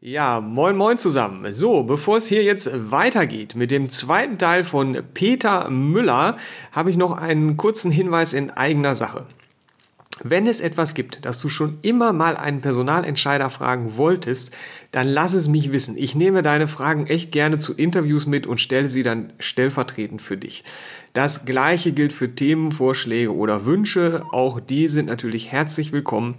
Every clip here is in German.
Ja, moin moin zusammen. So, bevor es hier jetzt weitergeht mit dem zweiten Teil von Peter Müller, habe ich noch einen kurzen Hinweis in eigener Sache. Wenn es etwas gibt, das du schon immer mal einen Personalentscheider fragen wolltest, dann lass es mich wissen. Ich nehme deine Fragen echt gerne zu Interviews mit und stelle sie dann stellvertretend für dich. Das gleiche gilt für Themenvorschläge oder Wünsche. Auch die sind natürlich herzlich willkommen.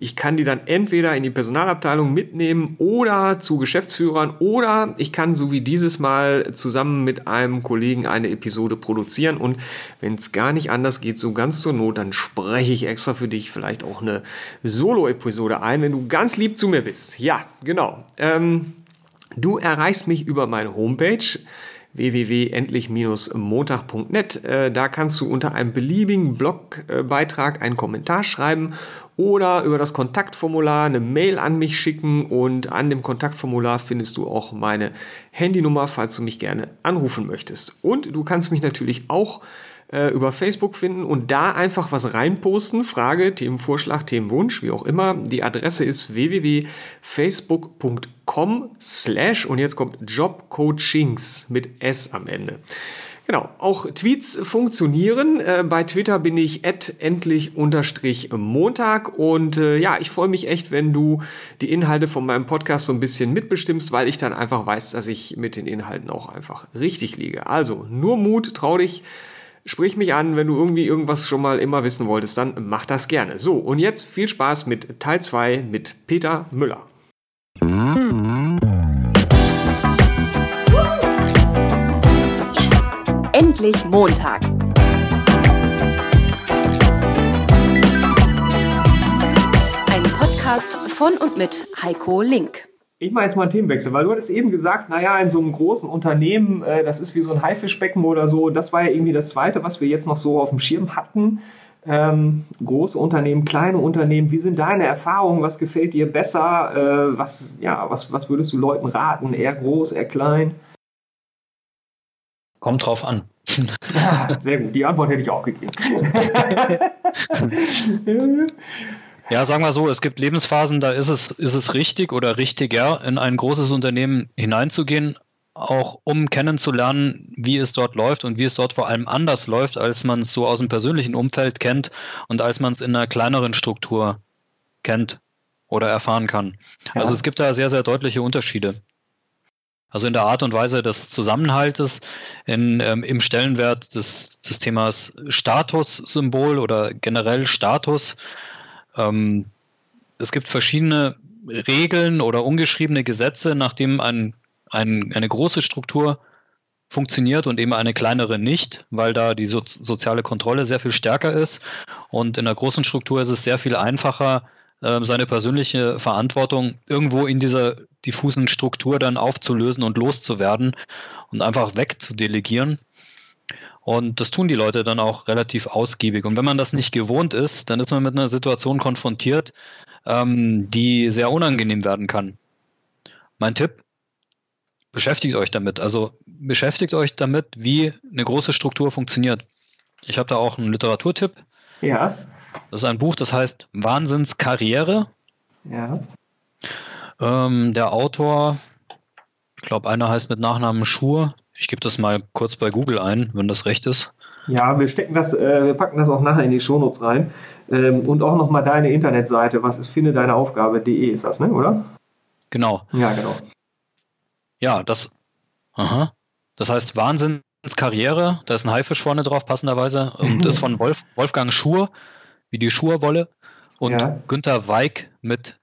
Ich kann die dann entweder in die Personalabteilung mitnehmen oder zu Geschäftsführern oder ich kann so wie dieses Mal zusammen mit einem Kollegen eine Episode produzieren und wenn es gar nicht anders geht, so ganz zur Not, dann spreche ich extra für dich vielleicht auch eine Solo-Episode ein, wenn du ganz lieb zu mir bist. Ja, genau. Ähm, du erreichst mich über meine Homepage www.endlich-montag.net. Äh, da kannst du unter einem beliebigen Blogbeitrag einen Kommentar schreiben oder über das Kontaktformular eine Mail an mich schicken und an dem Kontaktformular findest du auch meine Handynummer, falls du mich gerne anrufen möchtest. Und du kannst mich natürlich auch äh, über Facebook finden und da einfach was reinposten. Frage, Themenvorschlag, Themenwunsch, wie auch immer. Die Adresse ist www.facebook.com slash und jetzt kommt Jobcoachings mit S am Ende. Genau, auch Tweets funktionieren. Äh, bei Twitter bin ich endlich Montag und äh, ja, ich freue mich echt, wenn du die Inhalte von meinem Podcast so ein bisschen mitbestimmst, weil ich dann einfach weiß, dass ich mit den Inhalten auch einfach richtig liege. Also nur Mut, trau dich. Sprich mich an, wenn du irgendwie irgendwas schon mal immer wissen wolltest, dann mach das gerne. So, und jetzt viel Spaß mit Teil 2 mit Peter Müller. Endlich Montag. Ein Podcast von und mit Heiko Link. Ich mache jetzt mal einen Themenwechsel, weil du hattest eben gesagt, naja, in so einem großen Unternehmen, äh, das ist wie so ein Haifischbecken oder so. Das war ja irgendwie das Zweite, was wir jetzt noch so auf dem Schirm hatten. Ähm, große Unternehmen, kleine Unternehmen, wie sind deine Erfahrungen? Was gefällt dir besser? Äh, was, ja, was, was würdest du Leuten raten? Eher groß, eher klein? Kommt drauf an. Ja, sehr gut, die Antwort hätte ich auch gegeben. ja, sagen wir so, es gibt Lebensphasen, da ist es, ist es richtig oder richtiger, in ein großes Unternehmen hineinzugehen, auch um kennenzulernen, wie es dort läuft und wie es dort vor allem anders läuft, als man es so aus dem persönlichen Umfeld kennt und als man es in einer kleineren Struktur kennt oder erfahren kann. Ja. Also es gibt da sehr, sehr deutliche Unterschiede. Also in der Art und Weise des Zusammenhaltes, in, ähm, im Stellenwert des, des Themas Statussymbol oder generell Status. Ähm, es gibt verschiedene Regeln oder ungeschriebene Gesetze, nachdem ein, ein, eine große Struktur funktioniert und eben eine kleinere nicht, weil da die so soziale Kontrolle sehr viel stärker ist. Und in einer großen Struktur ist es sehr viel einfacher, ähm, seine persönliche Verantwortung irgendwo in dieser diffusen Struktur dann aufzulösen und loszuwerden und einfach wegzudelegieren. Und das tun die Leute dann auch relativ ausgiebig. Und wenn man das nicht gewohnt ist, dann ist man mit einer Situation konfrontiert, ähm, die sehr unangenehm werden kann. Mein Tipp, beschäftigt euch damit. Also beschäftigt euch damit, wie eine große Struktur funktioniert. Ich habe da auch einen Literaturtipp. Ja. Das ist ein Buch, das heißt Wahnsinnskarriere. Ja. Ähm, der Autor, ich glaube, einer heißt mit Nachnamen Schur. Ich gebe das mal kurz bei Google ein, wenn das recht ist. Ja, wir stecken das, äh, wir packen das auch nachher in die Shownotes rein. Ähm, und auch nochmal deine Internetseite, was ist finde deine Aufgabe.de ist das, ne, oder? Genau. Ja, genau. Ja, das, aha. Das heißt Wahnsinnskarriere, da ist ein Haifisch vorne drauf, passenderweise, und ist von Wolf, Wolfgang Schur wie die Schurwolle und ja. Günther Weig mit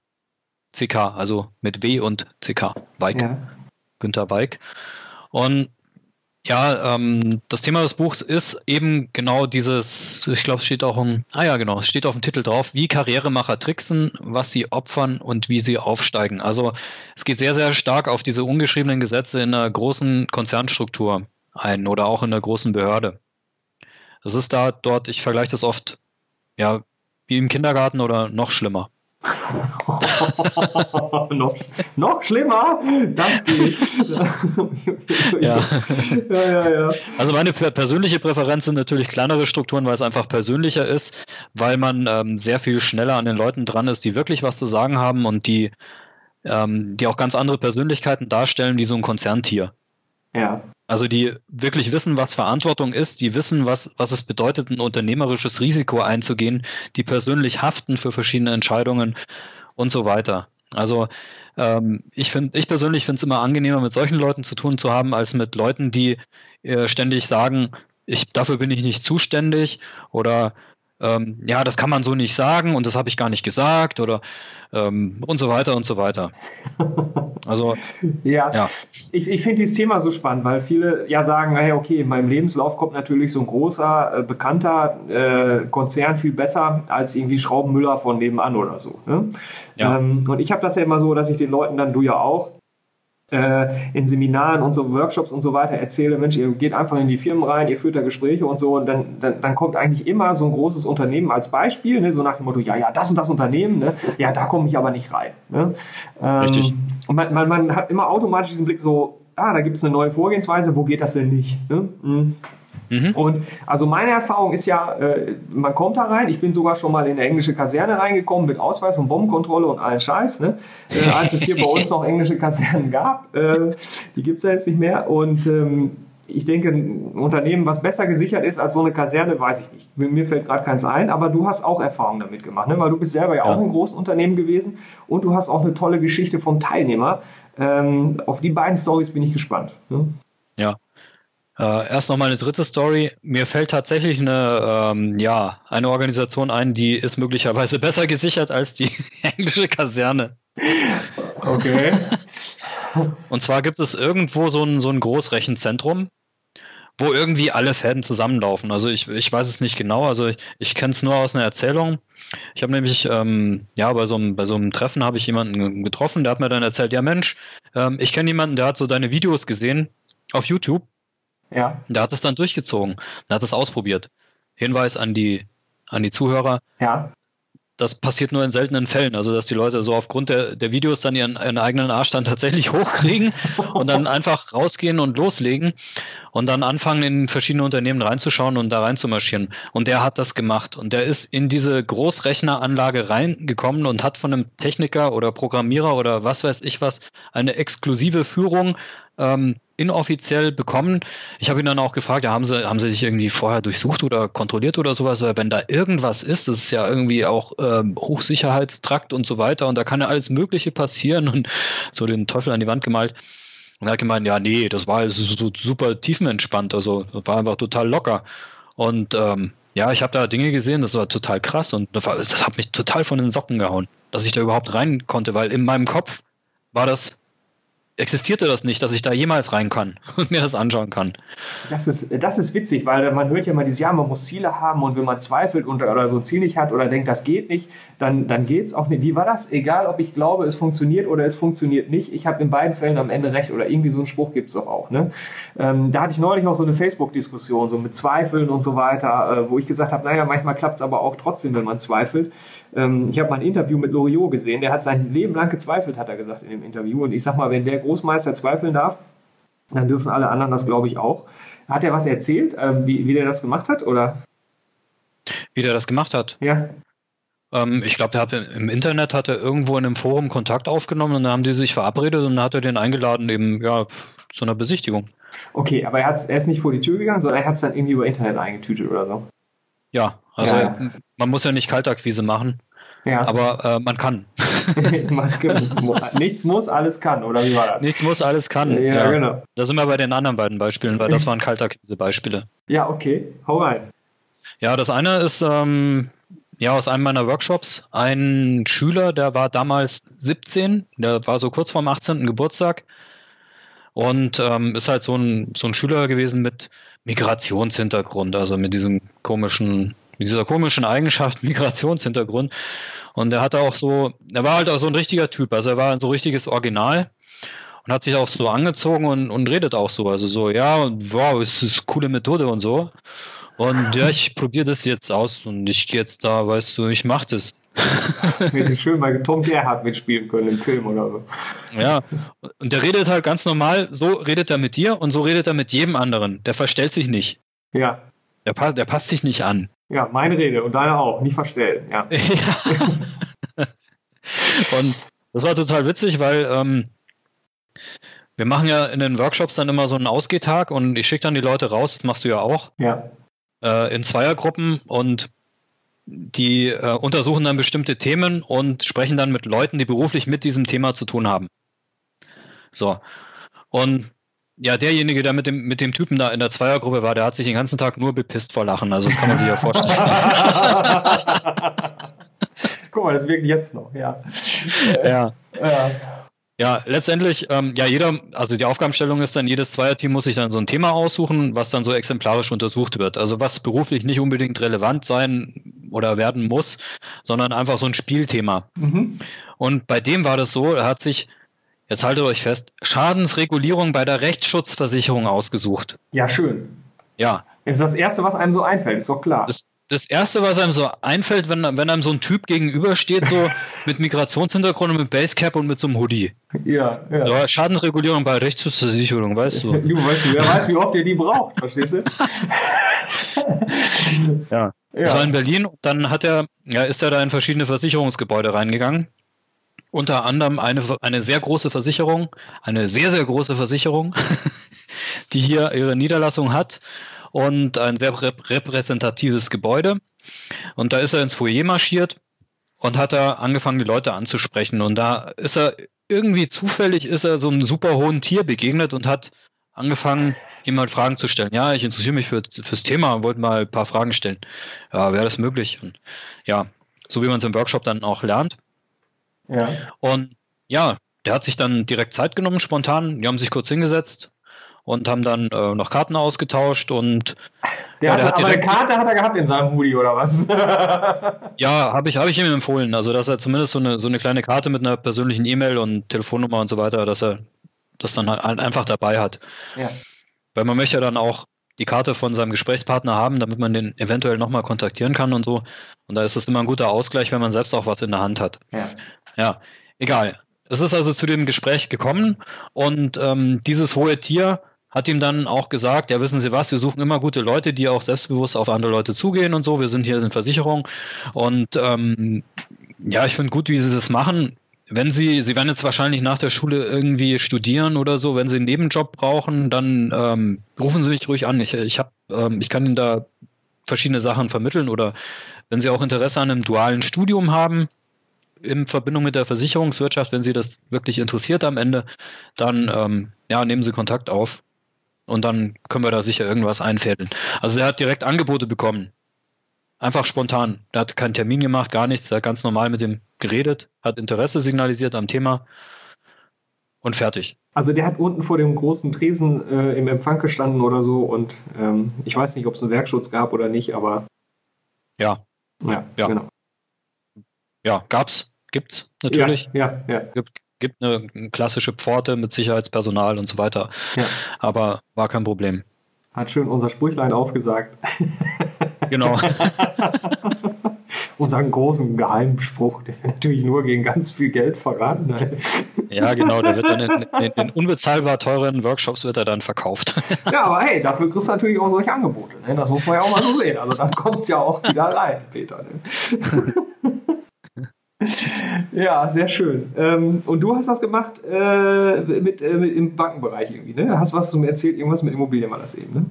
CK, also mit W und CK. Weig. Ja. Günther Weig. Und ja, ähm, das Thema des Buchs ist eben genau dieses, ich glaube, es steht auch im, ah ja, genau, es steht auf dem Titel drauf, wie Karrieremacher tricksen, was sie opfern und wie sie aufsteigen. Also es geht sehr, sehr stark auf diese ungeschriebenen Gesetze in einer großen Konzernstruktur ein oder auch in einer großen Behörde. Das ist da dort, ich vergleiche das oft ja, wie im Kindergarten oder noch schlimmer? noch, noch schlimmer? Das geht. ja. ja, ja, ja. Also meine persönliche Präferenz sind natürlich kleinere Strukturen, weil es einfach persönlicher ist, weil man ähm, sehr viel schneller an den Leuten dran ist, die wirklich was zu sagen haben und die ähm, die auch ganz andere Persönlichkeiten darstellen wie so ein Konzerntier. Ja. Also die wirklich wissen, was Verantwortung ist, die wissen, was, was es bedeutet, ein unternehmerisches Risiko einzugehen, die persönlich haften für verschiedene Entscheidungen und so weiter. Also ähm, ich finde, ich persönlich finde es immer angenehmer, mit solchen Leuten zu tun zu haben, als mit Leuten, die äh, ständig sagen, ich, dafür bin ich nicht zuständig oder ähm, ja, das kann man so nicht sagen und das habe ich gar nicht gesagt oder ähm, und so weiter und so weiter. Also ja, ja. ich, ich finde dieses Thema so spannend, weil viele ja sagen, hey, okay, in meinem Lebenslauf kommt natürlich so ein großer, äh, bekannter äh, Konzern viel besser als irgendwie Schraubenmüller von nebenan oder so. Ne? Ja. Ähm, und ich habe das ja immer so, dass ich den Leuten dann, du ja auch, in Seminaren und so Workshops und so weiter erzähle, Mensch, ihr geht einfach in die Firmen rein, ihr führt da Gespräche und so und dann, dann, dann kommt eigentlich immer so ein großes Unternehmen als Beispiel, ne, so nach dem Motto, ja, ja, das und das Unternehmen, ne, ja, da komme ich aber nicht rein. Ne? Ähm, Richtig. Und man, man, man hat immer automatisch diesen Blick so, ah, da gibt es eine neue Vorgehensweise, wo geht das denn nicht? Ne? Mhm. Mhm. Und also meine Erfahrung ist ja, äh, man kommt da rein. Ich bin sogar schon mal in eine englische Kaserne reingekommen mit Ausweis und Bombenkontrolle und allen Scheiß, ne? äh, als es hier bei uns noch englische Kasernen gab. Äh, die gibt es ja jetzt nicht mehr. Und ähm, ich denke, ein Unternehmen, was besser gesichert ist als so eine Kaserne, weiß ich nicht. Mir fällt gerade keins ein, aber du hast auch Erfahrung damit gemacht, ne? weil du bist selber ja, ja. auch ein großes Unternehmen gewesen und du hast auch eine tolle Geschichte vom Teilnehmer. Ähm, auf die beiden Stories bin ich gespannt. Ne? Äh, erst noch mal eine dritte Story. Mir fällt tatsächlich eine, ähm, ja, eine Organisation ein, die ist möglicherweise besser gesichert als die englische Kaserne. Okay. Und zwar gibt es irgendwo so ein, so ein Großrechenzentrum, wo irgendwie alle Fäden zusammenlaufen. Also ich, ich weiß es nicht genau, also ich, ich kenne es nur aus einer Erzählung. Ich habe nämlich, ähm, ja, bei so, einem, bei so einem Treffen habe ich jemanden getroffen, der hat mir dann erzählt, ja Mensch, ähm, ich kenne jemanden, der hat so deine Videos gesehen auf YouTube ja. Der hat es dann durchgezogen. Der hat es ausprobiert. Hinweis an die, an die Zuhörer. Ja. Das passiert nur in seltenen Fällen. Also, dass die Leute so aufgrund der, der Videos dann ihren, ihren eigenen Arsch dann tatsächlich hochkriegen und dann einfach rausgehen und loslegen und dann anfangen, in verschiedene Unternehmen reinzuschauen und da reinzumarschieren. Und der hat das gemacht. Und der ist in diese Großrechneranlage reingekommen und hat von einem Techniker oder Programmierer oder was weiß ich was eine exklusive Führung ähm, inoffiziell bekommen. Ich habe ihn dann auch gefragt, ja, haben sie, haben sie sich irgendwie vorher durchsucht oder kontrolliert oder sowas? Oder wenn da irgendwas ist, das ist ja irgendwie auch ähm, Hochsicherheitstrakt und so weiter und da kann ja alles Mögliche passieren und so den Teufel an die Wand gemalt. Und er hat gemeint, ja, nee, das war so super tiefenentspannt, also das war einfach total locker. Und ähm, ja, ich habe da Dinge gesehen, das war total krass und das, war, das hat mich total von den Socken gehauen, dass ich da überhaupt rein konnte, weil in meinem Kopf war das existierte das nicht, dass ich da jemals rein kann und mir das anschauen kann. Das ist, das ist witzig, weil man hört ja mal dieses, ja, man muss Ziele haben und wenn man zweifelt und, oder so ein Ziel nicht hat oder denkt, das geht nicht, dann, dann geht es auch nicht. Wie war das? Egal, ob ich glaube, es funktioniert oder es funktioniert nicht, ich habe in beiden Fällen am Ende recht oder irgendwie so einen Spruch gibt es doch auch. Ne? Ähm, da hatte ich neulich auch so eine Facebook-Diskussion, so mit Zweifeln und so weiter, äh, wo ich gesagt habe, naja, manchmal klappt es aber auch trotzdem, wenn man zweifelt. Ähm, ich habe mal ein Interview mit Loriot gesehen, der hat sein Leben lang gezweifelt, hat er gesagt in dem Interview. Und ich sag mal, wenn der Großmeister zweifeln darf, dann dürfen alle anderen das, glaube ich, auch. Hat er was erzählt, äh, wie, wie der das gemacht hat? Oder? Wie der das gemacht hat? Ja. Ähm, ich glaube, der hat im Internet hat er irgendwo in einem Forum Kontakt aufgenommen und dann haben die sich verabredet und dann hat er den eingeladen eben ja zu einer Besichtigung. Okay, aber er, er ist nicht vor die Tür gegangen, sondern er hat es dann irgendwie über Internet eingetütet oder so. Ja, also ja. man muss ja nicht Kaltakquise machen. Ja. Aber äh, man kann. Nichts muss, alles kann, oder wie war das? Nichts muss, alles kann. Ja, ja. genau. Da sind wir bei den anderen beiden Beispielen, weil das waren Kaltakquise-Beispiele. Ja, okay. Hau rein. Ja, das eine ist ähm, ja aus einem meiner Workshops ein Schüler, der war damals 17, der war so kurz vorm 18. Geburtstag und ähm, ist halt so ein, so ein Schüler gewesen mit Migrationshintergrund, also mit diesem komischen mit dieser komischen Eigenschaft Migrationshintergrund. Und er hatte auch so, er war halt auch so ein richtiger Typ, also er war ein so richtiges Original und hat sich auch so angezogen und, und redet auch so. Also so, ja, wow, es ist eine coole Methode und so. Und ja, ich probiere das jetzt aus und ich gehe jetzt da, weißt du, ich mach das. Hätte schön mal Tom Gerhardt mitspielen können im Film oder so. Ja, und der redet halt ganz normal, so redet er mit dir und so redet er mit jedem anderen. Der verstellt sich nicht. Ja. Der, der passt sich nicht an. Ja, meine Rede und deine auch, nicht verstellen. Ja. ja. und das war total witzig, weil ähm, wir machen ja in den Workshops dann immer so einen Ausgehtag und ich schicke dann die Leute raus, das machst du ja auch. Ja. Äh, in Zweiergruppen und die äh, untersuchen dann bestimmte Themen und sprechen dann mit Leuten, die beruflich mit diesem Thema zu tun haben. So. Und ja, derjenige, der mit dem, mit dem Typen da in der Zweiergruppe war, der hat sich den ganzen Tag nur bepisst vor Lachen. Also das kann man sich ja vorstellen. Guck mal, das wirkt jetzt noch, ja. ja. ja. Ja, letztendlich, ähm, ja, jeder, also die Aufgabenstellung ist dann, jedes Zweierteam muss sich dann so ein Thema aussuchen, was dann so exemplarisch untersucht wird. Also was beruflich nicht unbedingt relevant sein oder werden muss, sondern einfach so ein Spielthema. Mhm. Und bei dem war das so, er hat sich, jetzt haltet euch fest, Schadensregulierung bei der Rechtsschutzversicherung ausgesucht. Ja, schön. Ja. Das ist das Erste, was einem so einfällt, ist doch klar. Das, das erste, was einem so einfällt, wenn, wenn einem so ein Typ gegenübersteht, so mit Migrationshintergrund und mit Basecap und mit so einem Hoodie. Ja, ja. ja Schadensregulierung bei Rechtsschutzversicherung, weißt du. du weißt wer weiß, wie oft ihr die braucht, verstehst du? ja. ja. Das war in Berlin. Dann hat er, ja, ist er da in verschiedene Versicherungsgebäude reingegangen. Unter anderem eine, eine sehr große Versicherung, eine sehr, sehr große Versicherung, die hier ihre Niederlassung hat und ein sehr repräsentatives Gebäude. Und da ist er ins Foyer marschiert und hat da angefangen, die Leute anzusprechen. Und da ist er irgendwie zufällig ist er so einem super hohen Tier begegnet und hat angefangen, ihm mal Fragen zu stellen. Ja, ich interessiere mich für, fürs Thema und wollte mal ein paar Fragen stellen. Ja, wäre das möglich? Und ja, so wie man es im Workshop dann auch lernt. Ja. Und ja, der hat sich dann direkt Zeit genommen, spontan. Die haben sich kurz hingesetzt, und haben dann äh, noch Karten ausgetauscht und der, ja, der hat aber eine Karte hat er gehabt in seinem Hoodie oder was? ja, habe ich habe ich ihm empfohlen, also dass er zumindest so eine so eine kleine Karte mit einer persönlichen E-Mail und Telefonnummer und so weiter, dass er das dann halt einfach dabei hat. Ja. Weil man möchte ja dann auch die Karte von seinem Gesprächspartner haben, damit man den eventuell nochmal kontaktieren kann und so. Und da ist es immer ein guter Ausgleich, wenn man selbst auch was in der Hand hat. Ja. Ja, egal. Es ist also zu dem Gespräch gekommen und ähm, dieses hohe Tier hat ihm dann auch gesagt, ja, wissen Sie was, wir suchen immer gute Leute, die auch selbstbewusst auf andere Leute zugehen und so. Wir sind hier in Versicherung und ähm, ja, ich finde gut, wie Sie das machen. Wenn Sie, Sie werden jetzt wahrscheinlich nach der Schule irgendwie studieren oder so, wenn Sie einen Nebenjob brauchen, dann ähm, rufen Sie mich ruhig an. Ich, ich, hab, ähm, ich kann Ihnen da verschiedene Sachen vermitteln oder wenn Sie auch Interesse an einem dualen Studium haben, in Verbindung mit der Versicherungswirtschaft, wenn Sie das wirklich interessiert am Ende, dann ähm, ja, nehmen Sie Kontakt auf. Und dann können wir da sicher irgendwas einfädeln. Also er hat direkt Angebote bekommen. Einfach spontan. Er hat keinen Termin gemacht, gar nichts. Er hat ganz normal mit dem geredet, hat Interesse signalisiert am Thema und fertig. Also der hat unten vor dem großen Tresen äh, im Empfang gestanden oder so und ähm, ich weiß nicht, ob es einen Werkschutz gab oder nicht, aber ja. Ja, ja. genau. Ja, gab's, gibt's natürlich. Ja, ja, ja. Gibt, gibt eine klassische Pforte mit Sicherheitspersonal und so weiter. Ja. Aber war kein Problem. Hat schön unser Sprüchlein aufgesagt. Genau. Unseren großen Geheimspruch, der wird natürlich nur gegen ganz viel Geld verraten. Ja, genau, der wird dann in, in, in, unbezahlbar teuren Workshops wird er dann verkauft. Ja, aber hey, dafür kriegst du natürlich auch solche Angebote. Ne? Das muss man ja auch mal so sehen. Also dann kommt es ja auch wieder rein, Peter. Ne? ja, sehr schön. Ähm, und du hast das gemacht äh, mit, äh, mit, im Bankenbereich irgendwie, ne? Hast was mir erzählt, irgendwas mit Immobilien war das eben, ne?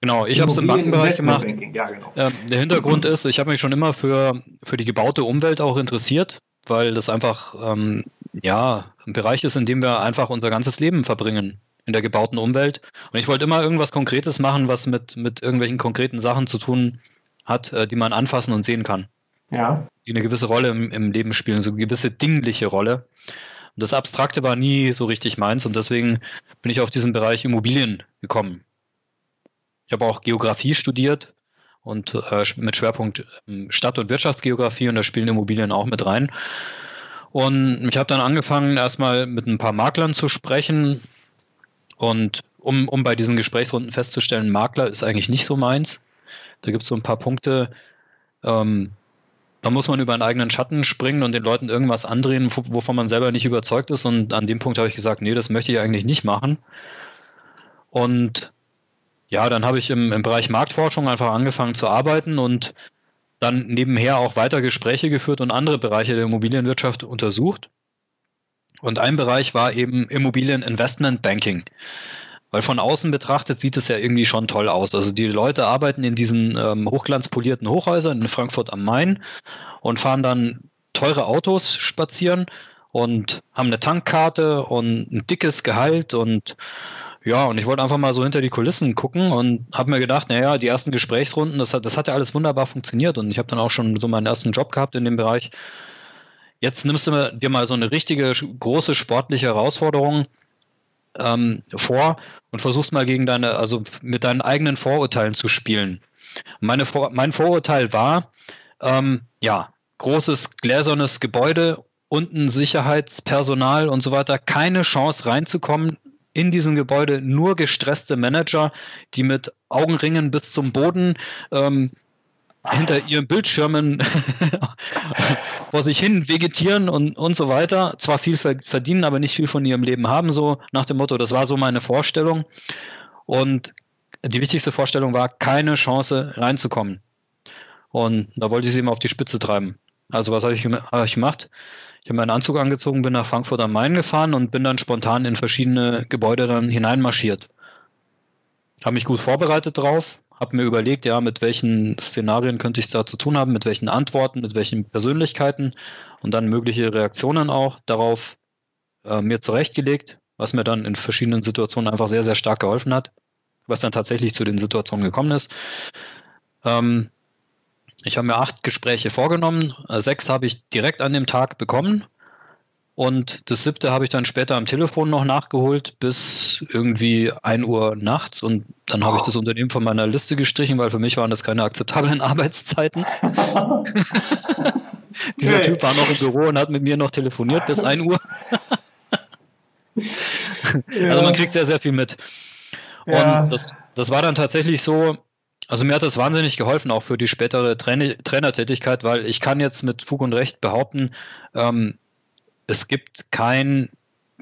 Genau, ich habe es im Bankenbereich gemacht. Ja, genau. Ähm, der Hintergrund ist, ich habe mich schon immer für, für die gebaute Umwelt auch interessiert, weil das einfach ähm, ja ein Bereich ist, in dem wir einfach unser ganzes Leben verbringen in der gebauten Umwelt. Und ich wollte immer irgendwas Konkretes machen, was mit, mit irgendwelchen konkreten Sachen zu tun hat, äh, die man anfassen und sehen kann. Ja. Die eine gewisse Rolle im, im Leben spielen, so eine gewisse dingliche Rolle. Und das Abstrakte war nie so richtig meins und deswegen bin ich auf diesen Bereich Immobilien gekommen. Ich habe auch Geografie studiert und äh, mit Schwerpunkt ähm, Stadt- und Wirtschaftsgeografie und da spielen Immobilien auch mit rein. Und ich habe dann angefangen, erstmal mit ein paar Maklern zu sprechen und um, um bei diesen Gesprächsrunden festzustellen, Makler ist eigentlich nicht so meins. Da gibt es so ein paar Punkte, ähm, da muss man über einen eigenen Schatten springen und den Leuten irgendwas andrehen, wovon man selber nicht überzeugt ist. Und an dem Punkt habe ich gesagt, nee, das möchte ich eigentlich nicht machen. Und ja, dann habe ich im, im Bereich Marktforschung einfach angefangen zu arbeiten und dann nebenher auch weiter Gespräche geführt und andere Bereiche der Immobilienwirtschaft untersucht. Und ein Bereich war eben Immobilien Investment Banking. Weil von außen betrachtet sieht es ja irgendwie schon toll aus. Also die Leute arbeiten in diesen ähm, hochglanzpolierten Hochhäusern in Frankfurt am Main und fahren dann teure Autos spazieren und haben eine Tankkarte und ein dickes Gehalt und ja, und ich wollte einfach mal so hinter die Kulissen gucken und habe mir gedacht, naja, die ersten Gesprächsrunden, das hat, das hat ja alles wunderbar funktioniert und ich habe dann auch schon so meinen ersten Job gehabt in dem Bereich. Jetzt nimmst du dir mal so eine richtige große sportliche Herausforderung ähm, vor und versuchst mal gegen deine, also mit deinen eigenen Vorurteilen zu spielen. Meine Vor mein Vorurteil war, ähm, ja, großes gläsernes Gebäude, unten Sicherheitspersonal und so weiter, keine Chance reinzukommen in diesem Gebäude, nur gestresste Manager, die mit Augenringen bis zum Boden ähm, hinter ihren Bildschirmen vor sich hin vegetieren und, und so weiter. Zwar viel verdienen, aber nicht viel von ihrem Leben haben, so nach dem Motto, das war so meine Vorstellung. Und die wichtigste Vorstellung war, keine Chance reinzukommen. Und da wollte ich sie immer auf die Spitze treiben. Also was habe ich, hab ich gemacht? Ich habe meinen Anzug angezogen, bin nach Frankfurt am Main gefahren und bin dann spontan in verschiedene Gebäude dann hineinmarschiert. Habe mich gut vorbereitet drauf, habe mir überlegt, ja, mit welchen Szenarien könnte ich da zu tun haben, mit welchen Antworten, mit welchen Persönlichkeiten und dann mögliche Reaktionen auch darauf äh, mir zurechtgelegt, was mir dann in verschiedenen Situationen einfach sehr, sehr stark geholfen hat, was dann tatsächlich zu den Situationen gekommen ist. Ähm, ich habe mir acht Gespräche vorgenommen, äh, sechs habe ich direkt an dem Tag bekommen und das siebte habe ich dann später am Telefon noch nachgeholt bis irgendwie 1 Uhr nachts und dann habe ich das Unternehmen von meiner Liste gestrichen, weil für mich waren das keine akzeptablen Arbeitszeiten. Dieser Typ war noch im Büro und hat mit mir noch telefoniert bis 1 Uhr. ja. Also man kriegt sehr, sehr viel mit. Und ja. das, das war dann tatsächlich so, also mir hat das wahnsinnig geholfen, auch für die spätere Trainer Trainertätigkeit, weil ich kann jetzt mit Fug und Recht behaupten, ähm, es gibt kein,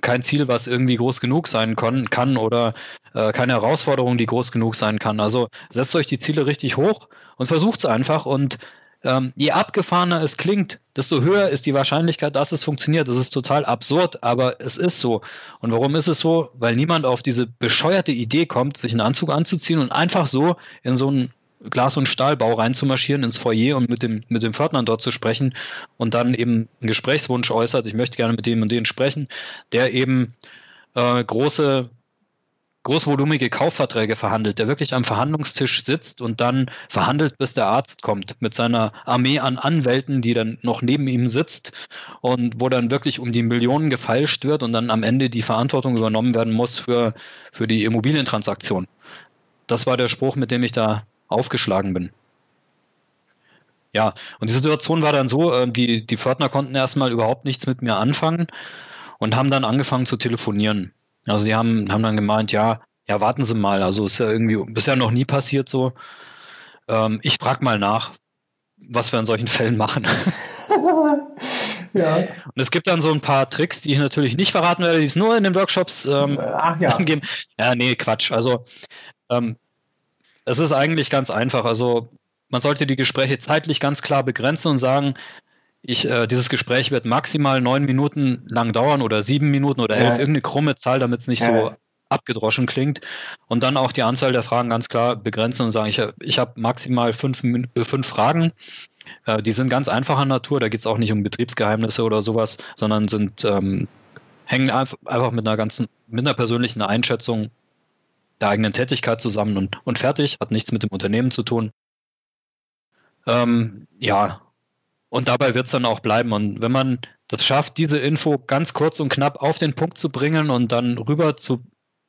kein Ziel, was irgendwie groß genug sein kann, kann oder äh, keine Herausforderung, die groß genug sein kann. Also setzt euch die Ziele richtig hoch und versucht es einfach und ähm, je abgefahrener es klingt, desto höher ist die Wahrscheinlichkeit, dass es funktioniert. Das ist total absurd, aber es ist so. Und warum ist es so? Weil niemand auf diese bescheuerte Idee kommt, sich einen Anzug anzuziehen und einfach so in so ein Glas- und Stahlbau reinzumarschieren ins Foyer und mit dem, mit dem Pförtner dort zu sprechen und dann eben einen Gesprächswunsch äußert, ich möchte gerne mit dem und denen sprechen, der eben äh, große großvolumige Kaufverträge verhandelt, der wirklich am Verhandlungstisch sitzt und dann verhandelt, bis der Arzt kommt mit seiner Armee an Anwälten, die dann noch neben ihm sitzt und wo dann wirklich um die Millionen gefeilscht wird und dann am Ende die Verantwortung übernommen werden muss für, für die Immobilientransaktion. Das war der Spruch, mit dem ich da aufgeschlagen bin. Ja, und die Situation war dann so, äh, die, die Pförtner konnten erstmal überhaupt nichts mit mir anfangen und haben dann angefangen zu telefonieren. Also die haben, haben dann gemeint, ja, ja, warten Sie mal, also ist ja irgendwie bisher noch nie passiert so. Ähm, ich frage mal nach, was wir in solchen Fällen machen. ja. Und es gibt dann so ein paar Tricks, die ich natürlich nicht verraten werde, die es nur in den Workshops ähm, Ach, ja. geben. Ja, nee, Quatsch. Also ähm, es ist eigentlich ganz einfach. Also man sollte die Gespräche zeitlich ganz klar begrenzen und sagen, ich, äh, dieses Gespräch wird maximal neun Minuten lang dauern oder sieben Minuten oder elf, ja. irgendeine krumme Zahl, damit es nicht ja. so abgedroschen klingt. Und dann auch die Anzahl der Fragen ganz klar begrenzen und sagen, ich, ich habe maximal fünf, äh, fünf Fragen. Äh, die sind ganz einfacher Natur, da geht es auch nicht um Betriebsgeheimnisse oder sowas, sondern sind ähm, hängen einfach mit einer ganzen, mit einer persönlichen Einschätzung der eigenen Tätigkeit zusammen und, und fertig, hat nichts mit dem Unternehmen zu tun. Ähm, ja, und dabei wird es dann auch bleiben. Und wenn man das schafft, diese Info ganz kurz und knapp auf den Punkt zu bringen und dann rüber zu,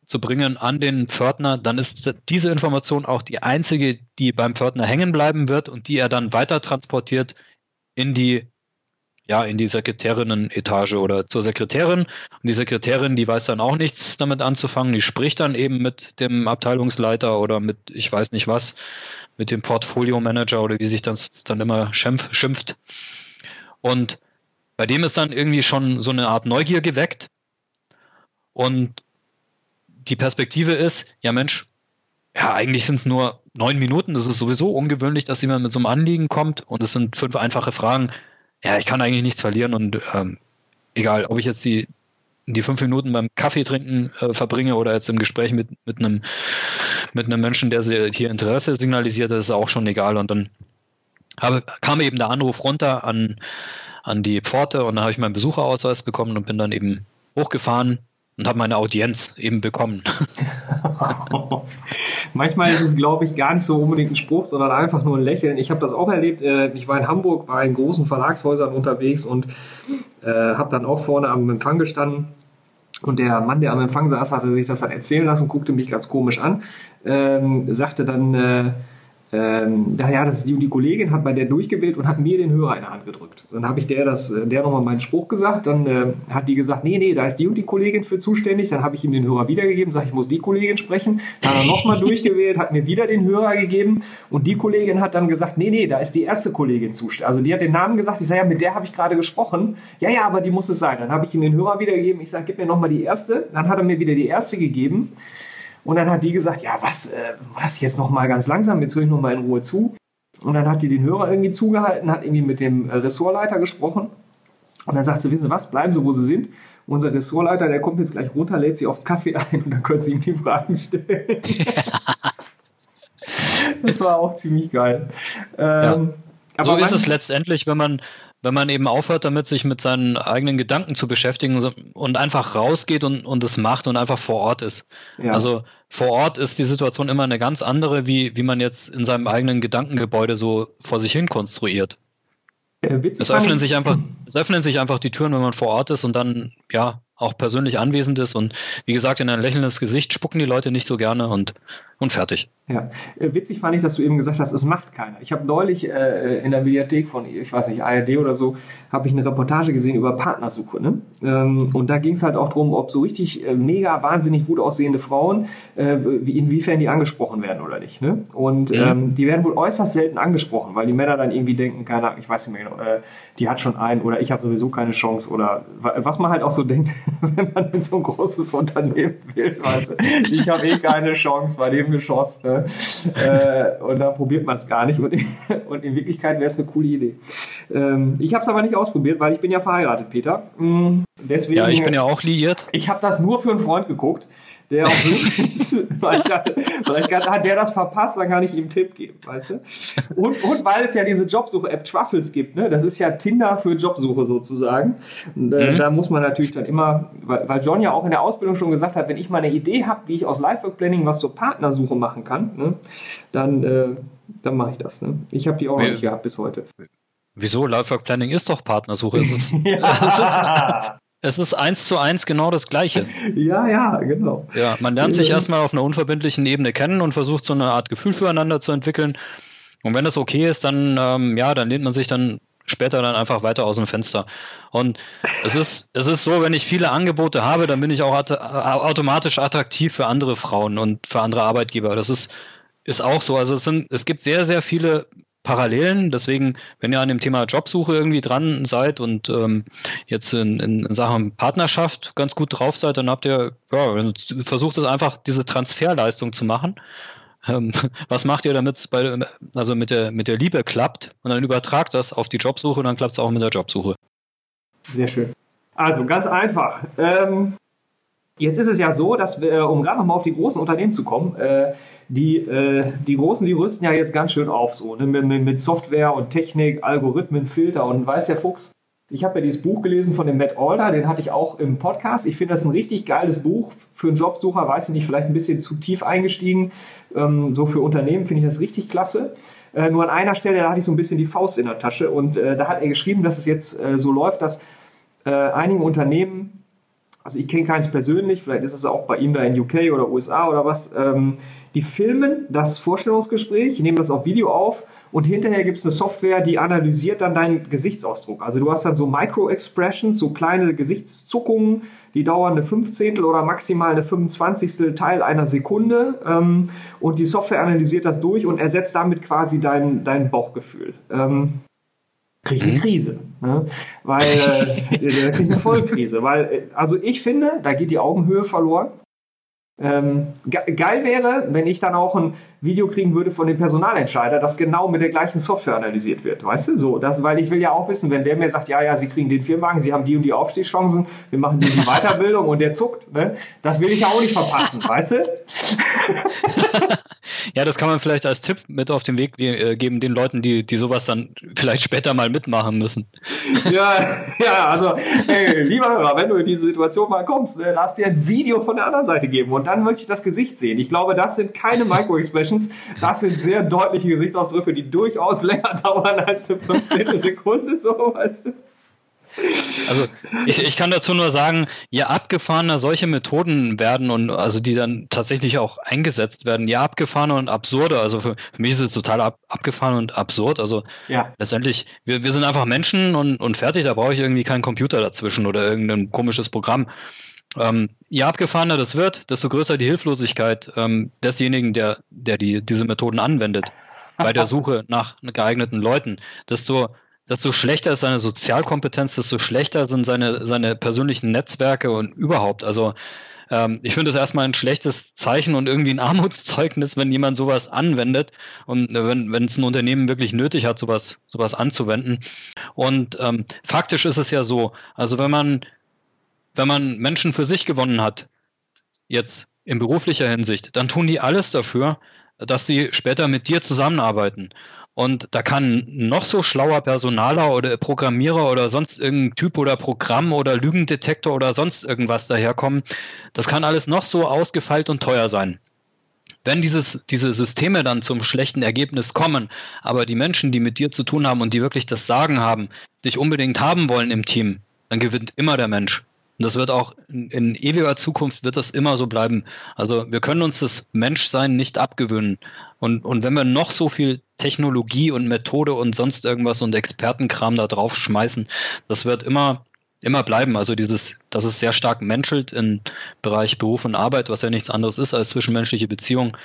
zu bringen an den Pförtner, dann ist diese Information auch die einzige, die beim Pförtner hängen bleiben wird und die er dann weiter transportiert in die ja, in die Sekretärinnen-Etage oder zur Sekretärin. Und die Sekretärin, die weiß dann auch nichts damit anzufangen. Die spricht dann eben mit dem Abteilungsleiter oder mit, ich weiß nicht was, mit dem Portfolio-Manager oder wie sich das dann immer schimpf, schimpft. Und bei dem ist dann irgendwie schon so eine Art Neugier geweckt. Und die Perspektive ist, ja Mensch, ja, eigentlich sind es nur neun Minuten. Das ist sowieso ungewöhnlich, dass jemand mit so einem Anliegen kommt. Und es sind fünf einfache Fragen ja, ich kann eigentlich nichts verlieren und ähm, egal, ob ich jetzt die die fünf Minuten beim Kaffee trinken äh, verbringe oder jetzt im Gespräch mit, mit einem mit einem Menschen, der hier Interesse signalisiert, das ist auch schon egal. Und dann habe, kam eben der Anruf runter an, an die Pforte und dann habe ich meinen Besucherausweis bekommen und bin dann eben hochgefahren und habe meine Audienz eben bekommen. Manchmal ist es, glaube ich, gar nicht so unbedingt ein Spruch, sondern einfach nur ein Lächeln. Ich habe das auch erlebt. Äh, ich war in Hamburg, war in großen Verlagshäusern unterwegs und äh, habe dann auch vorne am Empfang gestanden. Und der Mann, der am Empfang saß, hatte sich das dann erzählen lassen, guckte mich ganz komisch an, ähm, sagte dann, äh, ähm, ja, das ist die und die Kollegin, hat bei der durchgewählt und hat mir den Hörer in der Hand gedrückt. Dann habe ich der das, äh, der nochmal meinen Spruch gesagt, dann äh, hat die gesagt, nee, nee, da ist die und die Kollegin für zuständig. Dann habe ich ihm den Hörer wiedergegeben, sage ich muss die Kollegin sprechen. Dann hat er nochmal durchgewählt, hat mir wieder den Hörer gegeben und die Kollegin hat dann gesagt, nee, nee, da ist die erste Kollegin zuständig. Also die hat den Namen gesagt, ich sage, ja, mit der habe ich gerade gesprochen. Ja, ja, aber die muss es sein. Dann habe ich ihm den Hörer wiedergegeben, ich sage, gib mir nochmal die erste. Dann hat er mir wieder die erste gegeben. Und dann hat die gesagt, ja, was, äh, was jetzt noch mal ganz langsam, jetzt höre ich noch mal in Ruhe zu. Und dann hat die den Hörer irgendwie zugehalten, hat irgendwie mit dem äh, Ressortleiter gesprochen. Und dann sagt sie, wissen Sie was, bleiben Sie, wo Sie sind. Unser Ressortleiter, der kommt jetzt gleich runter, lädt Sie auf den Kaffee ein und dann können Sie ihm die Fragen stellen. das war auch ziemlich geil. Ähm, ja. so ist es letztendlich, wenn man, wenn man eben aufhört, damit sich mit seinen eigenen Gedanken zu beschäftigen und einfach rausgeht und, und es macht und einfach vor Ort ist. Ja. Also vor Ort ist die Situation immer eine ganz andere, wie, wie man jetzt in seinem eigenen Gedankengebäude so vor sich hin konstruiert. Äh, es, öffnen sich einfach, es öffnen sich einfach die Türen, wenn man vor Ort ist und dann, ja, auch persönlich anwesend ist und wie gesagt, in ein lächelndes Gesicht spucken die Leute nicht so gerne und, und fertig. Ja, äh, witzig fand ich, dass du eben gesagt hast, es macht keiner. Ich habe neulich äh, in der Mediathek von, ich weiß nicht, ARD oder so, habe ich eine Reportage gesehen über Partnersuche. Ne? Ähm, und da ging es halt auch darum, ob so richtig äh, mega wahnsinnig gut aussehende Frauen, äh, inwiefern die angesprochen werden oder nicht. Ne? Und mhm. ähm, die werden wohl äußerst selten angesprochen, weil die Männer dann irgendwie denken, keine Ahnung, ich weiß nicht mehr genau, äh, die hat schon einen oder ich habe sowieso keine Chance oder was man halt auch so denkt, wenn man in so ein großes Unternehmen will. Weißt du? Ich habe eh keine Chance bei dem Geschoss. Ne? Äh, und da probiert man es gar nicht. Und, und in Wirklichkeit wäre es eine coole Idee. Ähm, ich habe es aber nicht ausprobiert, weil ich bin ja verheiratet, Peter. Mm, deswegen, ja, ich bin ja auch liiert. Ich habe das nur für einen Freund geguckt der auf ist, weil ich dachte, vielleicht hat der das verpasst, dann kann ich ihm einen Tipp geben, weißt du? Und, und weil es ja diese Jobsuche-App Truffles gibt, ne? Das ist ja Tinder für Jobsuche sozusagen. Und, äh, mhm. Da muss man natürlich dann immer, weil, weil John ja auch in der Ausbildung schon gesagt hat, wenn ich mal eine Idee habe, wie ich aus Life-Work Planning was zur Partnersuche machen kann, ne? dann, äh, dann mache ich das. Ne? Ich habe die auch noch nicht gehabt bis heute. Wieso? Life-Work Planning ist doch Partnersuche. Es ist, ja. es ist, es ist eins zu eins genau das Gleiche. Ja, ja, genau. Ja, man lernt sich erstmal auf einer unverbindlichen Ebene kennen und versucht so eine Art Gefühl füreinander zu entwickeln. Und wenn das okay ist, dann, ähm, ja, dann lehnt man sich dann später dann einfach weiter aus dem Fenster. Und es ist, es ist so, wenn ich viele Angebote habe, dann bin ich auch automatisch attraktiv für andere Frauen und für andere Arbeitgeber. Das ist, ist auch so. Also es sind, es gibt sehr, sehr viele Parallelen. Deswegen, wenn ihr an dem Thema Jobsuche irgendwie dran seid und ähm, jetzt in, in Sachen Partnerschaft ganz gut drauf seid, dann habt ihr, ja, versucht es einfach, diese Transferleistung zu machen. Ähm, was macht ihr, damit es bei, also mit der, mit der Liebe klappt? Und dann übertragt das auf die Jobsuche und dann klappt es auch mit der Jobsuche. Sehr schön. Also ganz einfach. Ähm, jetzt ist es ja so, dass wir, um gerade nochmal auf die großen Unternehmen zu kommen, äh, die, äh, die Großen, die rüsten ja jetzt ganz schön auf, so ne? mit, mit, Software und Technik, Algorithmen, Filter und weiß der Fuchs. Ich habe ja dieses Buch gelesen von dem Matt Alder, den hatte ich auch im Podcast. Ich finde das ein richtig geiles Buch für einen Jobsucher, weiß ich nicht, vielleicht ein bisschen zu tief eingestiegen. Ähm, so für Unternehmen finde ich das richtig klasse. Äh, nur an einer Stelle, da hatte ich so ein bisschen die Faust in der Tasche und äh, da hat er geschrieben, dass es jetzt äh, so läuft, dass äh, einigen Unternehmen, also ich kenne keins persönlich, vielleicht ist es auch bei ihm da in UK oder USA oder was, ähm, die filmen das Vorstellungsgespräch, nehmen das auf Video auf und hinterher gibt es eine Software, die analysiert dann deinen Gesichtsausdruck. Also du hast dann so Micro-Expressions, so kleine Gesichtszuckungen, die dauern eine Fünfzehntel oder maximal eine 25. Teil einer Sekunde. Ähm, und die Software analysiert das durch und ersetzt damit quasi dein, dein Bauchgefühl. Ähm, kriege ich eine mhm. Krise. Ne? Weil, äh, da kriege ich eine Vollkrise. Weil, äh, also ich finde, da geht die Augenhöhe verloren. Ähm, ge geil wäre, wenn ich dann auch ein Video kriegen würde von dem Personalentscheider, das genau mit der gleichen Software analysiert wird. Weißt du, so, das, weil ich will ja auch wissen, wenn der mir sagt, ja, ja, Sie kriegen den Firmenwagen, Sie haben die und die Aufstiegschancen, wir machen die, die Weiterbildung und der zuckt, ne? Das will ich ja auch nicht verpassen, weißt du? Ja, das kann man vielleicht als Tipp mit auf den Weg äh, geben, den Leuten, die, die sowas dann vielleicht später mal mitmachen müssen. Ja, ja, also, hey, lieber Hörer, wenn du in diese Situation mal kommst, ne, lass dir ein Video von der anderen Seite geben und dann möchte ich das Gesicht sehen. Ich glaube, das sind keine Micro-Expressions, das sind sehr deutliche Gesichtsausdrücke, die durchaus länger dauern als eine 15. Sekunde, so, weißt du. Also ich, ich kann dazu nur sagen, je abgefahrener solche Methoden werden und also die dann tatsächlich auch eingesetzt werden, je abgefahrener und absurder, also für, für mich ist es total ab, abgefahren und absurd. Also ja. letztendlich, wir, wir sind einfach Menschen und, und fertig, da brauche ich irgendwie keinen Computer dazwischen oder irgendein komisches Programm. Ähm, je abgefahrener das wird, desto größer die Hilflosigkeit ähm, desjenigen, der, der die, diese Methoden anwendet bei der Suche nach geeigneten Leuten, desto desto schlechter ist seine Sozialkompetenz, desto schlechter sind seine, seine persönlichen Netzwerke und überhaupt. Also ähm, ich finde es erstmal ein schlechtes Zeichen und irgendwie ein Armutszeugnis, wenn jemand sowas anwendet und äh, wenn, wenn es ein Unternehmen wirklich nötig hat, sowas, sowas anzuwenden. Und ähm, faktisch ist es ja so, also wenn man, wenn man Menschen für sich gewonnen hat, jetzt in beruflicher Hinsicht, dann tun die alles dafür, dass sie später mit dir zusammenarbeiten. Und da kann noch so schlauer Personaler oder Programmierer oder sonst irgendein Typ oder Programm oder Lügendetektor oder sonst irgendwas daherkommen. Das kann alles noch so ausgefeilt und teuer sein. Wenn dieses, diese Systeme dann zum schlechten Ergebnis kommen, aber die Menschen, die mit dir zu tun haben und die wirklich das Sagen haben, dich unbedingt haben wollen im Team, dann gewinnt immer der Mensch. Und das wird auch in, in, ewiger Zukunft wird das immer so bleiben. Also wir können uns das Menschsein nicht abgewöhnen. Und, und wenn wir noch so viel Technologie und Methode und sonst irgendwas und Expertenkram da drauf schmeißen, das wird immer, immer bleiben. Also dieses, dass es sehr stark menschelt im Bereich Beruf und Arbeit, was ja nichts anderes ist als zwischenmenschliche Beziehungen,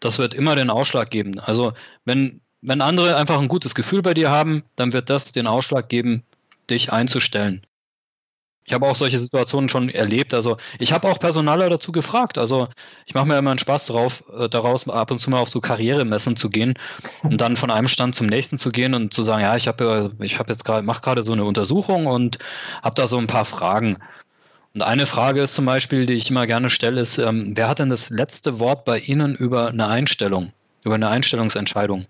das wird immer den Ausschlag geben. Also wenn, wenn andere einfach ein gutes Gefühl bei dir haben, dann wird das den Ausschlag geben, dich einzustellen. Ich habe auch solche Situationen schon erlebt. Also ich habe auch Personaler dazu gefragt. Also ich mache mir immer einen Spaß drauf, äh, daraus ab und zu mal auf so Karrieremessen zu gehen und dann von einem Stand zum nächsten zu gehen und zu sagen, ja, ich habe ich habe jetzt gerade mache gerade so eine Untersuchung und habe da so ein paar Fragen. Und eine Frage ist zum Beispiel, die ich immer gerne stelle, ist, ähm, wer hat denn das letzte Wort bei Ihnen über eine Einstellung, über eine Einstellungsentscheidung?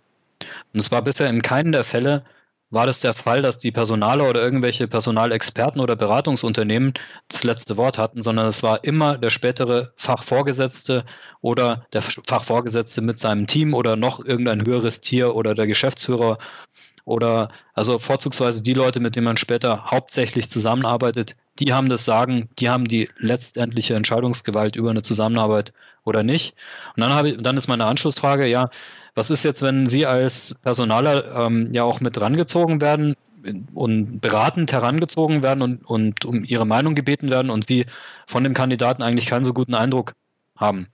Und es war bisher in keinem der Fälle war das der Fall, dass die Personaler oder irgendwelche Personalexperten oder Beratungsunternehmen das letzte Wort hatten, sondern es war immer der spätere Fachvorgesetzte oder der Fachvorgesetzte mit seinem Team oder noch irgendein höheres Tier oder der Geschäftsführer? Oder also vorzugsweise die Leute, mit denen man später hauptsächlich zusammenarbeitet, die haben das Sagen, die haben die letztendliche Entscheidungsgewalt über eine Zusammenarbeit oder nicht. Und dann habe ich, dann ist meine Anschlussfrage, ja, was ist jetzt, wenn Sie als Personaler ähm, ja auch mit rangezogen werden und beratend herangezogen werden und, und um Ihre Meinung gebeten werden und Sie von dem Kandidaten eigentlich keinen so guten Eindruck haben?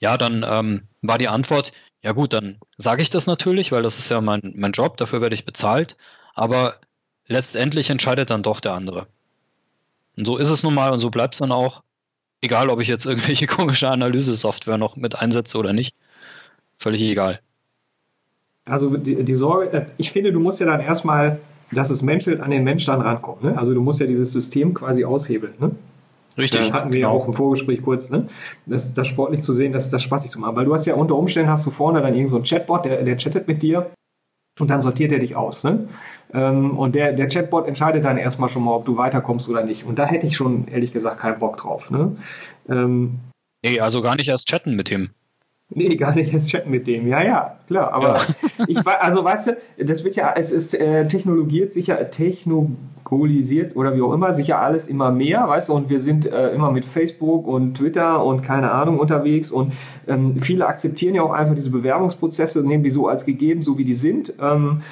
Ja, dann ähm, war die Antwort, ja gut, dann sage ich das natürlich, weil das ist ja mein, mein Job, dafür werde ich bezahlt, aber letztendlich entscheidet dann doch der andere. Und so ist es nun mal und so bleibt es dann auch, egal ob ich jetzt irgendwelche komische Analyse-Software noch mit einsetze oder nicht völlig egal. Also die, die, Sorge, äh, ich finde, du musst ja dann erstmal, dass es menschelt, an den Mensch dann rankommt. Ne? Also du musst ja dieses System quasi aushebeln. Ne? Richtig. Da hatten wir ja genau. auch im Vorgespräch kurz, ne? das, das sportlich zu sehen, das, das spaßig zu machen. Weil du hast ja unter Umständen hast du vorne dann irgend so einen Chatbot, der, der chattet mit dir und dann sortiert er dich aus. Ne? Ähm, und der, der Chatbot entscheidet dann erstmal schon mal, ob du weiterkommst oder nicht. Und da hätte ich schon ehrlich gesagt keinen Bock drauf. Ne? Ähm, nee, also gar nicht erst chatten mit ihm. Nee, gar nicht erst chatten mit dem. Ja, ja, klar. Aber ja. ich weiß, also weißt du, das wird ja, es ist äh, technologiert sicher, technogolisiert oder wie auch immer, sicher alles immer mehr, weißt du, und wir sind äh, immer mit Facebook und Twitter und keine Ahnung unterwegs und ähm, viele akzeptieren ja auch einfach diese Bewerbungsprozesse und nehmen die so als gegeben, so wie die sind. Ähm,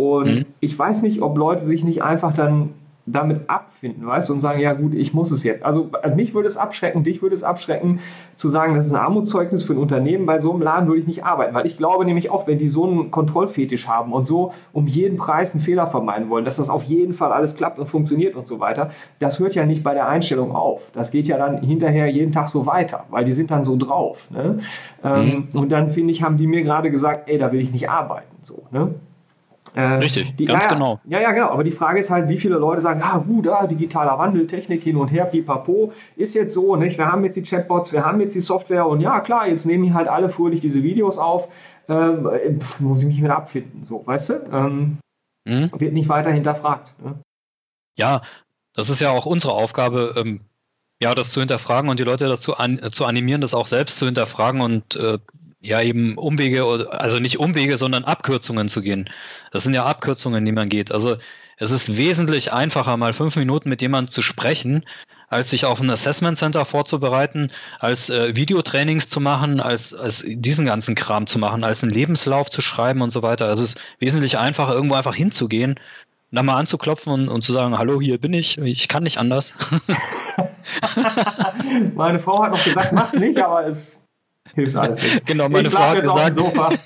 und mhm. ich weiß nicht, ob Leute sich nicht einfach dann damit abfinden, weißt du, und sagen, ja gut, ich muss es jetzt. Also mich würde es abschrecken, dich würde es abschrecken, zu sagen, das ist ein Armutszeugnis für ein Unternehmen, bei so einem Laden würde ich nicht arbeiten, weil ich glaube nämlich auch, wenn die so einen Kontrollfetisch haben und so um jeden Preis einen Fehler vermeiden wollen, dass das auf jeden Fall alles klappt und funktioniert und so weiter, das hört ja nicht bei der Einstellung auf. Das geht ja dann hinterher jeden Tag so weiter, weil die sind dann so drauf. Ne? Ähm, mhm. Und dann finde ich, haben die mir gerade gesagt, ey, da will ich nicht arbeiten. So, ne? Äh, Richtig, die, ganz ja, genau. Ja, ja, genau. Aber die Frage ist halt, wie viele Leute sagen, ah, gut, ah, digitaler Wandel, Technik hin und her, pipapo, ist jetzt so, nicht? Wir haben jetzt die Chatbots, wir haben jetzt die Software und ja, klar, jetzt nehmen die halt alle fröhlich diese Videos auf. Ähm, pff, muss ich mich wieder abfinden, so, weißt du? Ähm, mhm. Wird nicht weiter hinterfragt. Ne? Ja, das ist ja auch unsere Aufgabe, ähm, ja, das zu hinterfragen und die Leute dazu an, zu animieren, das auch selbst zu hinterfragen und äh, ja eben Umwege, also nicht Umwege, sondern Abkürzungen zu gehen. Das sind ja Abkürzungen, die man geht. Also es ist wesentlich einfacher, mal fünf Minuten mit jemandem zu sprechen, als sich auf ein Assessment Center vorzubereiten, als äh, Videotrainings zu machen, als, als diesen ganzen Kram zu machen, als einen Lebenslauf zu schreiben und so weiter. Es ist wesentlich einfacher, irgendwo einfach hinzugehen, da mal anzuklopfen und, und zu sagen, hallo, hier bin ich, ich kann nicht anders. Meine Frau hat noch gesagt, mach's nicht, aber es hilft alles jetzt. Genau, meine ich Frau hat gesagt.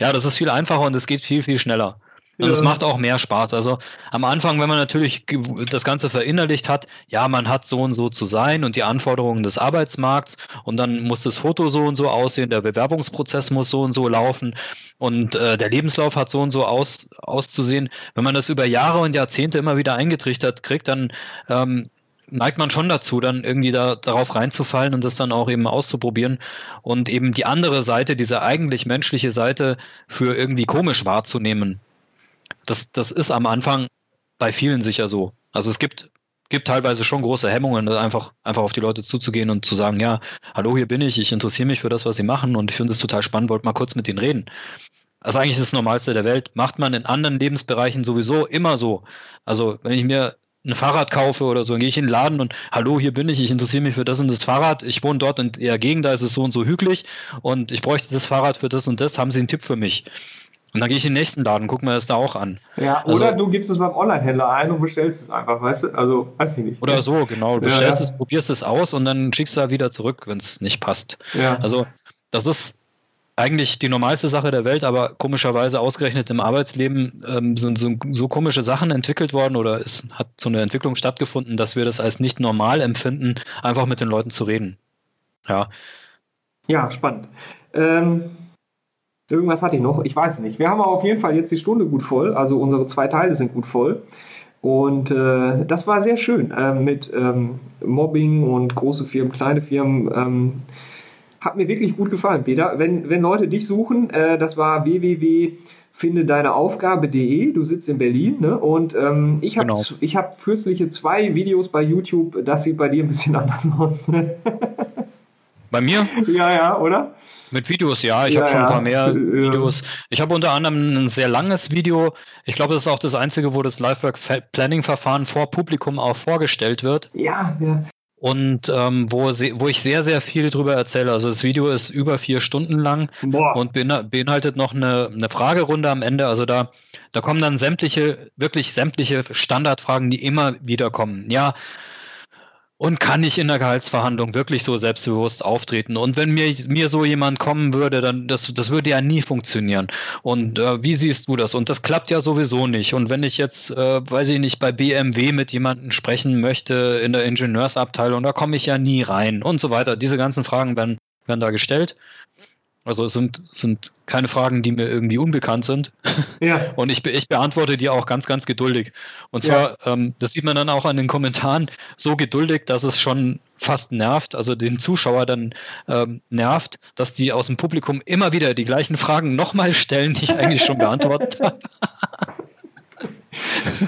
ja, das ist viel einfacher und es geht viel, viel schneller. Und es macht auch mehr Spaß. Also am Anfang, wenn man natürlich das Ganze verinnerlicht hat, ja, man hat so und so zu sein und die Anforderungen des Arbeitsmarkts und dann muss das Foto so und so aussehen, der Bewerbungsprozess muss so und so laufen und äh, der Lebenslauf hat so und so aus, auszusehen. Wenn man das über Jahre und Jahrzehnte immer wieder eingetrichtert kriegt, dann ähm, neigt man schon dazu, dann irgendwie da, darauf reinzufallen und das dann auch eben auszuprobieren und eben die andere Seite, diese eigentlich menschliche Seite für irgendwie komisch wahrzunehmen. Das, das ist am Anfang bei vielen sicher so. Also es gibt, gibt teilweise schon große Hemmungen, einfach, einfach auf die Leute zuzugehen und zu sagen, ja, hallo, hier bin ich, ich interessiere mich für das, was sie machen und ich finde es total spannend, wollte mal kurz mit ihnen reden. Also eigentlich ist das Normalste der Welt. Macht man in anderen Lebensbereichen sowieso immer so. Also wenn ich mir ein Fahrrad kaufe oder so, dann gehe ich in den Laden und hallo, hier bin ich, ich interessiere mich für das und das Fahrrad, ich wohne dort in der Gegend, da ist es so und so hügelig und ich bräuchte das Fahrrad für das und das, haben Sie einen Tipp für mich? Und dann gehe ich in den nächsten Laden, guck mir das da auch an. Ja, also, oder du gibst es beim Online-Händler ein und bestellst es einfach, weißt du? Also, weiß ich nicht. Oder so, genau. Du bestellst ja, ja. es, probierst es aus und dann schickst du da wieder zurück, wenn es nicht passt. Ja. Also, das ist eigentlich die normalste Sache der Welt, aber komischerweise ausgerechnet im Arbeitsleben ähm, sind so, so, komische Sachen entwickelt worden oder es hat so eine Entwicklung stattgefunden, dass wir das als nicht normal empfinden, einfach mit den Leuten zu reden. Ja. Ja, spannend. Ähm, irgendwas hatte ich noch, ich weiß es nicht. Wir haben aber auf jeden Fall jetzt die Stunde gut voll, also unsere zwei Teile sind gut voll. Und äh, das war sehr schön äh, mit ähm, Mobbing und große Firmen, kleine Firmen ähm, hat mir wirklich gut gefallen, Peter. Wenn, wenn Leute dich suchen, äh, das war www.findedeineaufgabe.de. Du sitzt in Berlin, ne? Und ähm, ich habe genau. ich hab fürstliche zwei Videos bei YouTube. Das sieht bei dir ein bisschen anders aus. Ne? Bei mir? Ja, ja, oder? Mit Videos, ja. Ich ja, habe schon ein paar mehr Videos. Ich habe unter anderem ein sehr langes Video. Ich glaube, das ist auch das einzige, wo das Livework Planning Verfahren vor Publikum auch vorgestellt wird. Ja, ja und ähm, wo, wo ich sehr, sehr viel drüber erzähle. Also das Video ist über vier Stunden lang Boah. und beinhaltet noch eine, eine Fragerunde am Ende. Also da, da kommen dann sämtliche, wirklich sämtliche Standardfragen, die immer wieder kommen. Ja, und kann ich in der Gehaltsverhandlung wirklich so selbstbewusst auftreten? Und wenn mir, mir so jemand kommen würde, dann das, das würde ja nie funktionieren. Und äh, wie siehst du das? Und das klappt ja sowieso nicht. Und wenn ich jetzt, äh, weiß ich nicht, bei BMW mit jemandem sprechen möchte in der Ingenieursabteilung, da komme ich ja nie rein und so weiter. Diese ganzen Fragen werden, werden da gestellt. Also es sind, sind keine Fragen, die mir irgendwie unbekannt sind. Ja. Und ich, ich beantworte die auch ganz, ganz geduldig. Und zwar, ja. ähm, das sieht man dann auch an den Kommentaren, so geduldig, dass es schon fast nervt, also den Zuschauer dann ähm, nervt, dass die aus dem Publikum immer wieder die gleichen Fragen nochmal stellen, die ich eigentlich schon beantwortet habe.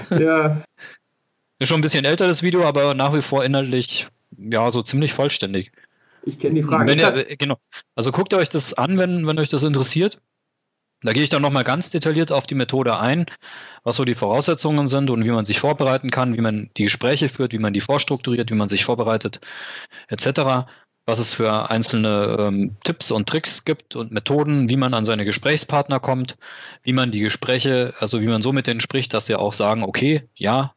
ja. Ist schon ein bisschen älter das Video, aber nach wie vor inhaltlich ja so ziemlich vollständig. Ich kenne die Frage. Ihr, genau. Also guckt euch das an, wenn, wenn euch das interessiert. Da gehe ich dann nochmal ganz detailliert auf die Methode ein, was so die Voraussetzungen sind und wie man sich vorbereiten kann, wie man die Gespräche führt, wie man die vorstrukturiert, wie man sich vorbereitet, etc. was es für einzelne ähm, Tipps und Tricks gibt und Methoden, wie man an seine Gesprächspartner kommt, wie man die Gespräche, also wie man so mit denen spricht, dass sie auch sagen, okay, ja,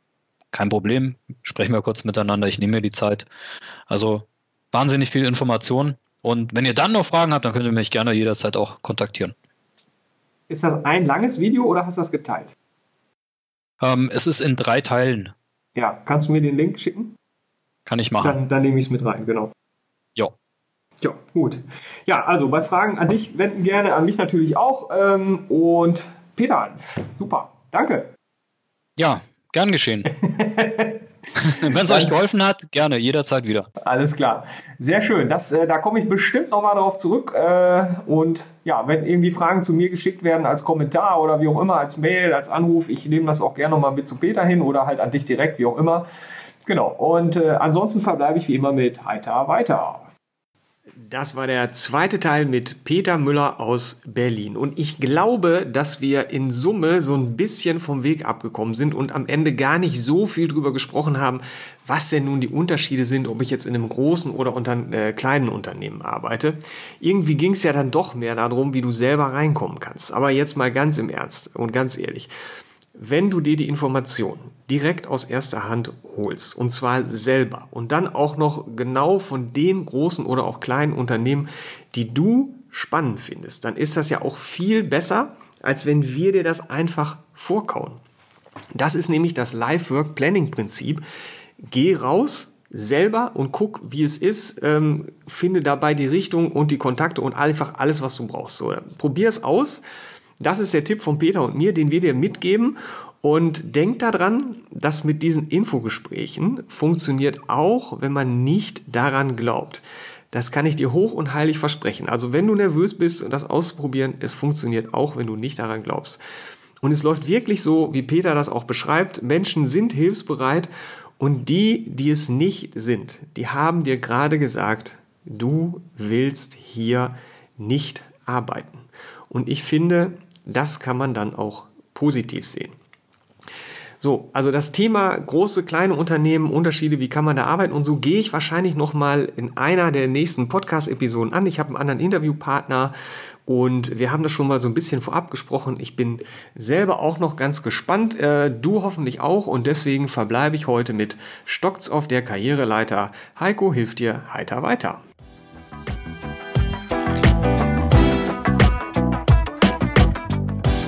kein Problem, sprechen wir kurz miteinander, ich nehme mir die Zeit. Also wahnsinnig viel Information. Und wenn ihr dann noch Fragen habt, dann könnt ihr mich gerne jederzeit auch kontaktieren. Ist das ein langes Video oder hast du das geteilt? Ähm, es ist in drei Teilen. Ja, kannst du mir den Link schicken? Kann ich machen. Dann, dann nehme ich es mit rein, genau. Ja. Ja, gut. Ja, also bei Fragen an dich wenden gerne, an mich natürlich auch. Ähm, und Peter, super. Danke. Ja, gern geschehen. Wenn es euch geholfen hat, gerne, jederzeit wieder. Alles klar. Sehr schön. Das, äh, da komme ich bestimmt nochmal darauf zurück. Äh, und ja, wenn irgendwie Fragen zu mir geschickt werden als Kommentar oder wie auch immer, als Mail, als Anruf, ich nehme das auch gerne nochmal mit zu Peter hin oder halt an dich direkt, wie auch immer. Genau. Und äh, ansonsten verbleibe ich wie immer mit Heiter weiter. Das war der zweite Teil mit Peter Müller aus Berlin. Und ich glaube, dass wir in Summe so ein bisschen vom Weg abgekommen sind und am Ende gar nicht so viel drüber gesprochen haben, was denn nun die Unterschiede sind, ob ich jetzt in einem großen oder unter äh, kleinen Unternehmen arbeite. Irgendwie ging es ja dann doch mehr darum, wie du selber reinkommen kannst. Aber jetzt mal ganz im Ernst und ganz ehrlich. Wenn du dir die Information direkt aus erster Hand holst, und zwar selber, und dann auch noch genau von den großen oder auch kleinen Unternehmen, die du spannend findest, dann ist das ja auch viel besser, als wenn wir dir das einfach vorkauen. Das ist nämlich das Life-Work-Planning-Prinzip. Geh raus, selber und guck, wie es ist, ähm, finde dabei die Richtung und die Kontakte und einfach alles, was du brauchst. So, probier es aus das ist der Tipp von Peter und mir, den wir dir mitgeben. Und denk daran, dass mit diesen Infogesprächen funktioniert auch, wenn man nicht daran glaubt. Das kann ich dir hoch und heilig versprechen. Also wenn du nervös bist, das auszuprobieren, es funktioniert auch, wenn du nicht daran glaubst. Und es läuft wirklich so, wie Peter das auch beschreibt. Menschen sind hilfsbereit und die, die es nicht sind, die haben dir gerade gesagt, du willst hier nicht arbeiten. Und ich finde, das kann man dann auch positiv sehen. So, also das Thema große, kleine Unternehmen, Unterschiede, wie kann man da arbeiten und so gehe ich wahrscheinlich nochmal in einer der nächsten Podcast-Episoden an. Ich habe einen anderen Interviewpartner und wir haben das schon mal so ein bisschen vorab gesprochen. Ich bin selber auch noch ganz gespannt, äh, du hoffentlich auch und deswegen verbleibe ich heute mit Stocks auf der Karriereleiter. Heiko hilft dir heiter weiter.